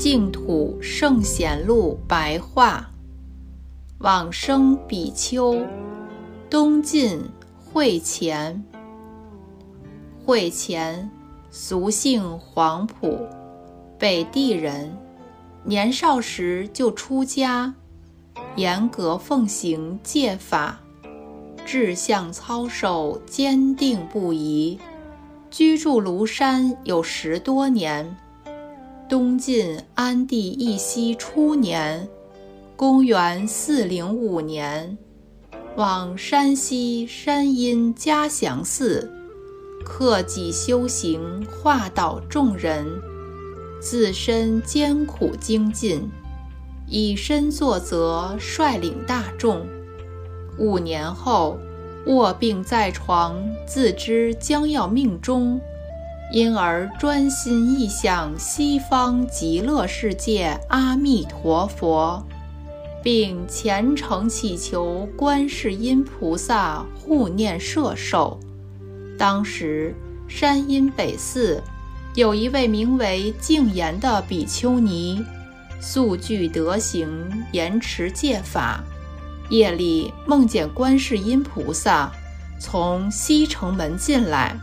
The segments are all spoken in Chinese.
净土圣贤录白话，往生比丘，东晋慧前。慧前，俗姓黄埔，北地人。年少时就出家，严格奉行戒法，志向操守坚定不移。居住庐山有十多年。东晋安帝义熙初年，公元四零五年，往山西山阴嘉祥寺，克己修行，化导众人。自身艰苦精进，以身作则，率领大众。五年后。卧病在床，自知将要命终，因而专心意想西方极乐世界阿弥陀佛，并虔诚祈求观世音菩萨护念摄受。当时山阴北寺有一位名为净严的比丘尼，素具德行，严持戒法。夜里梦见观世音菩萨从西城门进来，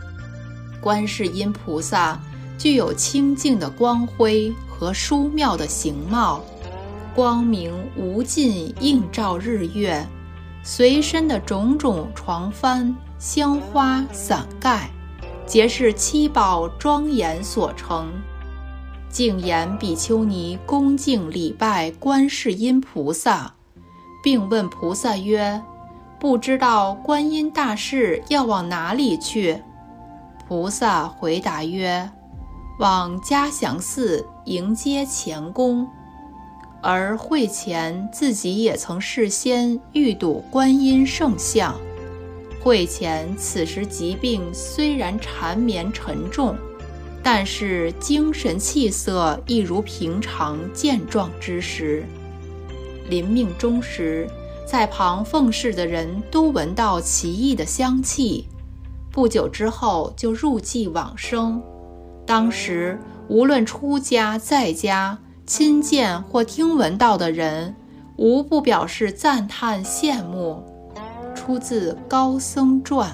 观世音菩萨具有清净的光辉和殊妙的形貌，光明无尽，映照日月。随身的种种床幡、香花、伞盖，皆是七宝庄严所成。净言比丘尼恭敬礼拜观世音菩萨。并问菩萨曰：“不知道观音大士要往哪里去？”菩萨回答曰：“往嘉祥寺迎接前功。”而会前自己也曾事先欲睹观音圣像。会前此时疾病虽然缠绵沉重，但是精神气色亦如平常健壮之时。临命终时，在旁奉侍的人都闻到奇异的香气。不久之后，就入寂往生。当时，无论出家在家，亲见或听闻到的人，无不表示赞叹羡慕。出自《高僧传》。